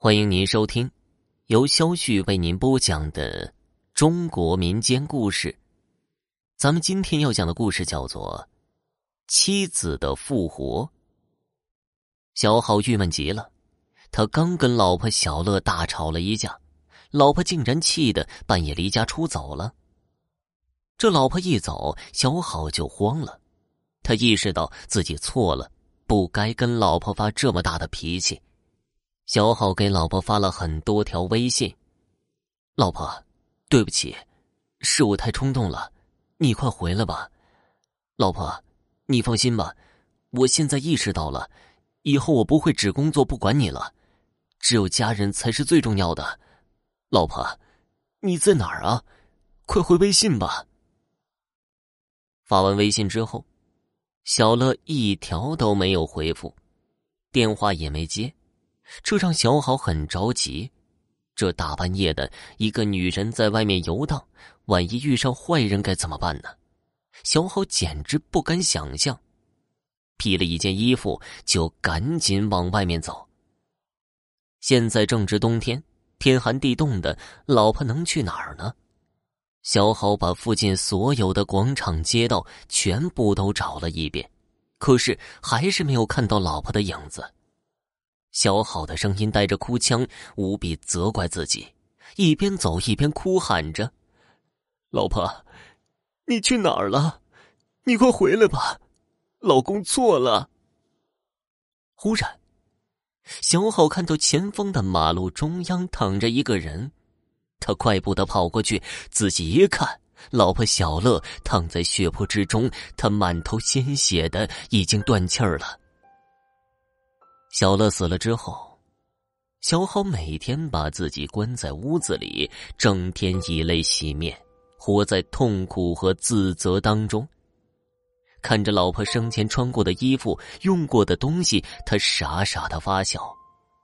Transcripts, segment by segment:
欢迎您收听由肖旭为您播讲的中国民间故事。咱们今天要讲的故事叫做《妻子的复活》。小好郁闷极了，他刚跟老婆小乐大吵了一架，老婆竟然气得半夜离家出走了。这老婆一走，小好就慌了，他意识到自己错了，不该跟老婆发这么大的脾气。小好给老婆发了很多条微信，老婆，对不起，是我太冲动了，你快回来吧。老婆，你放心吧，我现在意识到了，以后我不会只工作不管你了，只有家人才是最重要的。老婆，你在哪儿啊？快回微信吧。发完微信之后，小乐一条都没有回复，电话也没接。这让小好很着急，这大半夜的，一个女人在外面游荡，万一遇上坏人该怎么办呢？小好简直不敢想象，披了一件衣服就赶紧往外面走。现在正值冬天，天寒地冻的，老婆能去哪儿呢？小好把附近所有的广场街道全部都找了一遍，可是还是没有看到老婆的影子。小好的声音带着哭腔，无比责怪自己，一边走一边哭喊着：“老婆，你去哪儿了？你快回来吧，老公错了。”忽然，小好看到前方的马路中央躺着一个人，他快步的跑过去，仔细一看，老婆小乐躺在血泊之中，他满头鲜血的，已经断气儿了。小乐死了之后，小好每天把自己关在屋子里，整天以泪洗面，活在痛苦和自责当中。看着老婆生前穿过的衣服、用过的东西，他傻傻的发笑，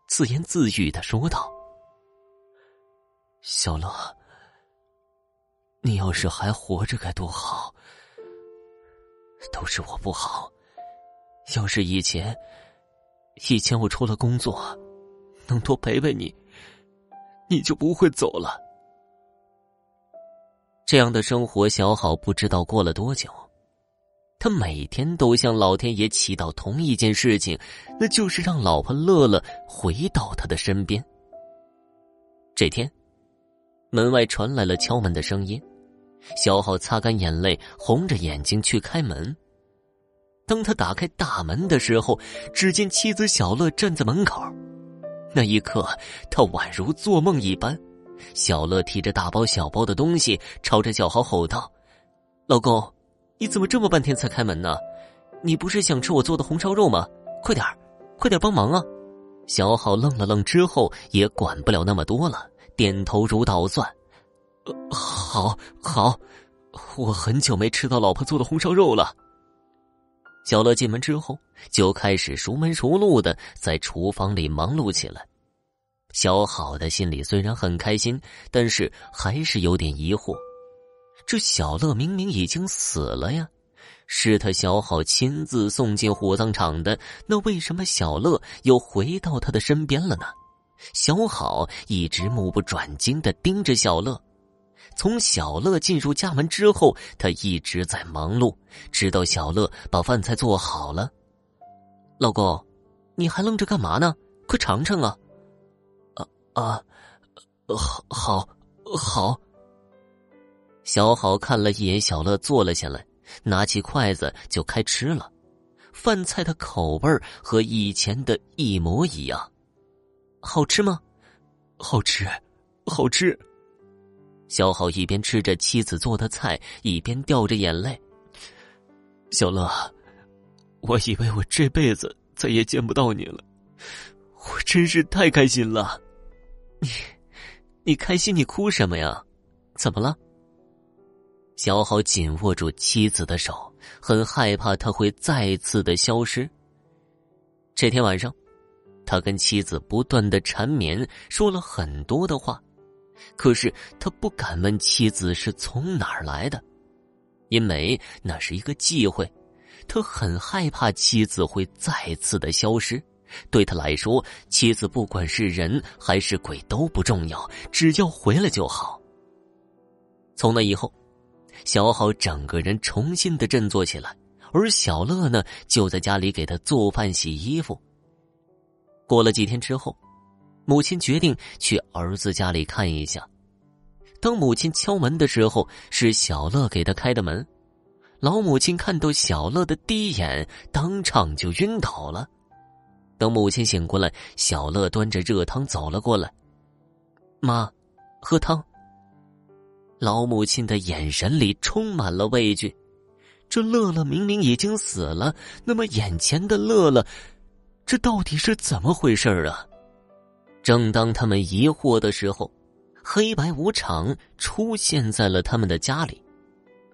自言自语的说道：“小乐，你要是还活着该多好。都是我不好，要是以前……”以前我除了工作，能多陪陪你，你就不会走了。这样的生活，小好不知道过了多久。他每天都向老天爷祈祷同一件事情，那就是让老婆乐乐回到他的身边。这天，门外传来了敲门的声音，小好擦干眼泪，红着眼睛去开门。当他打开大门的时候，只见妻子小乐站在门口。那一刻，他宛如做梦一般。小乐提着大包小包的东西，朝着小豪吼道：“老公，你怎么这么半天才开门呢？你不是想吃我做的红烧肉吗？快点快点帮忙啊！”小豪愣了愣之后，也管不了那么多了，点头如捣蒜：“好，好，我很久没吃到老婆做的红烧肉了。”小乐进门之后，就开始熟门熟路的在厨房里忙碌起来。小好的心里虽然很开心，但是还是有点疑惑：这小乐明明已经死了呀，是他小好亲自送进火葬场的，那为什么小乐又回到他的身边了呢？小好一直目不转睛的盯着小乐。从小乐进入家门之后，他一直在忙碌，直到小乐把饭菜做好了。老公，你还愣着干嘛呢？快尝尝啊！啊啊，好，好，好。小好看了一眼小乐，坐了下来，拿起筷子就开吃了。饭菜的口味和以前的一模一样，好吃吗？好吃，好吃。小好一边吃着妻子做的菜，一边掉着眼泪。小乐，我以为我这辈子再也见不到你了，我真是太开心了。你，你开心？你哭什么呀？怎么了？小好紧握住妻子的手，很害怕他会再次的消失。这天晚上，他跟妻子不断的缠绵，说了很多的话。可是他不敢问妻子是从哪儿来的，因为那是一个忌讳。他很害怕妻子会再次的消失，对他来说，妻子不管是人还是鬼都不重要，只要回来就好。从那以后，小好整个人重新的振作起来，而小乐呢，就在家里给他做饭、洗衣服。过了几天之后，母亲决定去儿子家里看一下。当母亲敲门的时候，是小乐给他开的门。老母亲看到小乐的第一眼，当场就晕倒了。等母亲醒过来，小乐端着热汤走了过来。妈，喝汤。老母亲的眼神里充满了畏惧。这乐乐明明已经死了，那么眼前的乐乐，这到底是怎么回事啊？正当他们疑惑的时候，黑白无常出现在了他们的家里。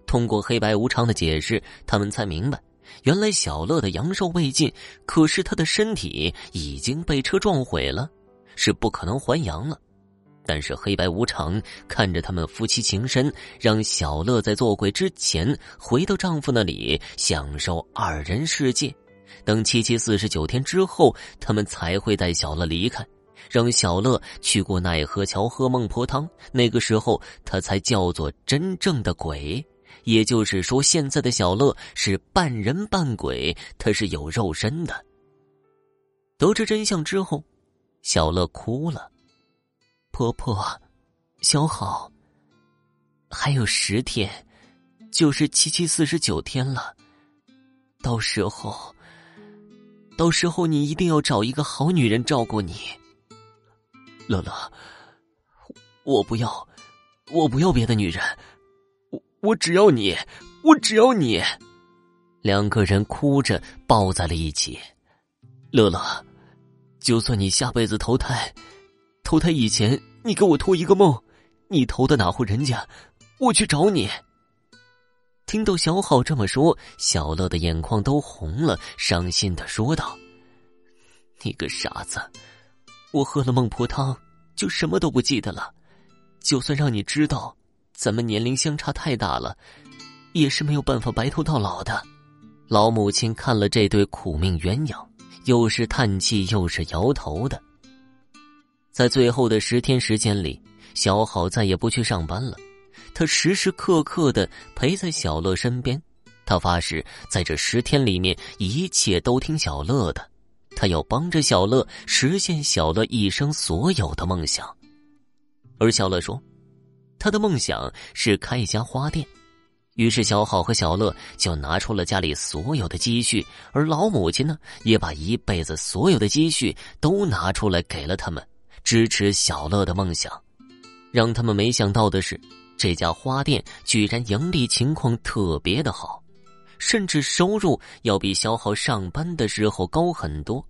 通过黑白无常的解释，他们才明白。原来小乐的阳寿未尽，可是他的身体已经被车撞毁了，是不可能还阳了。但是黑白无常看着他们夫妻情深，让小乐在做鬼之前回到丈夫那里享受二人世界。等七七四十九天之后，他们才会带小乐离开，让小乐去过奈何桥喝孟婆汤。那个时候，他才叫做真正的鬼。也就是说，现在的小乐是半人半鬼，他是有肉身的。得知真相之后，小乐哭了。婆婆，小好，还有十天，就是七七四十九天了。到时候，到时候你一定要找一个好女人照顾你。乐乐，我我不要，我不要别的女人。我只要你，我只要你。两个人哭着抱在了一起。乐乐，就算你下辈子投胎，投胎以前你给我托一个梦，你投的哪户人家，我去找你。听到小好这么说，小乐的眼眶都红了，伤心的说道：“你个傻子，我喝了孟婆汤就什么都不记得了，就算让你知道。”咱们年龄相差太大了，也是没有办法白头到老的。老母亲看了这对苦命鸳鸯，又是叹气又是摇头的。在最后的十天时间里，小好再也不去上班了，他时时刻刻的陪在小乐身边。他发誓，在这十天里面，一切都听小乐的。他要帮着小乐实现小乐一生所有的梦想。而小乐说。他的梦想是开一家花店，于是小好和小乐就拿出了家里所有的积蓄，而老母亲呢，也把一辈子所有的积蓄都拿出来给了他们，支持小乐的梦想。让他们没想到的是，这家花店居然盈利情况特别的好，甚至收入要比小好上班的时候高很多。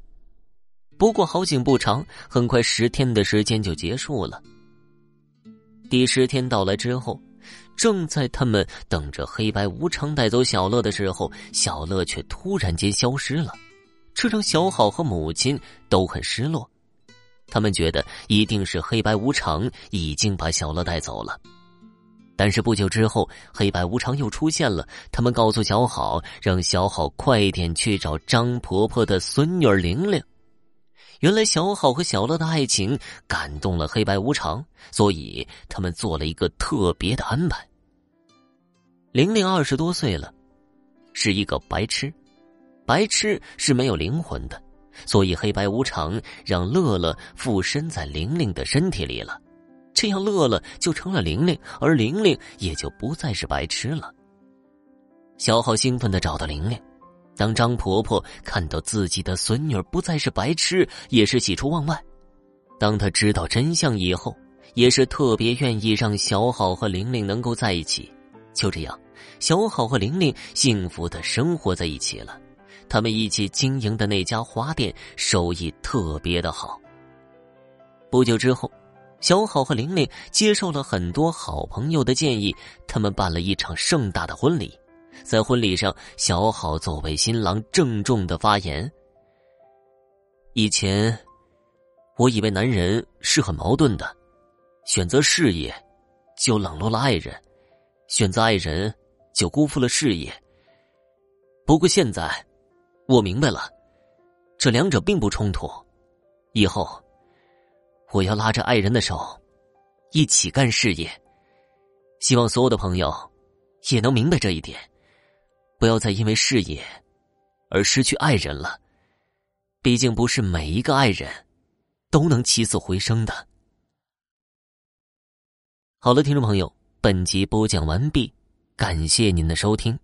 不过好景不长，很快十天的时间就结束了。第十天到来之后，正在他们等着黑白无常带走小乐的时候，小乐却突然间消失了，这让小好和母亲都很失落。他们觉得一定是黑白无常已经把小乐带走了。但是不久之后，黑白无常又出现了。他们告诉小好，让小好快点去找张婆婆的孙女玲玲。原来小好和小乐的爱情感动了黑白无常，所以他们做了一个特别的安排。玲玲二十多岁了，是一个白痴，白痴是没有灵魂的，所以黑白无常让乐乐附身在玲玲的身体里了，这样乐乐就成了玲玲，而玲玲也就不再是白痴了。小好兴奋的找到玲玲。当张婆婆看到自己的孙女不再是白痴，也是喜出望外。当她知道真相以后，也是特别愿意让小好和玲玲能够在一起。就这样，小好和玲玲幸福的生活在一起了。他们一起经营的那家花店收益特别的好。不久之后，小好和玲玲接受了很多好朋友的建议，他们办了一场盛大的婚礼。在婚礼上，小好作为新郎郑重的发言。以前，我以为男人是很矛盾的，选择事业就冷落了爱人，选择爱人就辜负了事业。不过现在，我明白了，这两者并不冲突。以后，我要拉着爱人的手，一起干事业。希望所有的朋友也能明白这一点，不要再因为事业而失去爱人了。毕竟，不是每一个爱人都能起死回生的。好了，听众朋友，本集播讲完毕，感谢您的收听。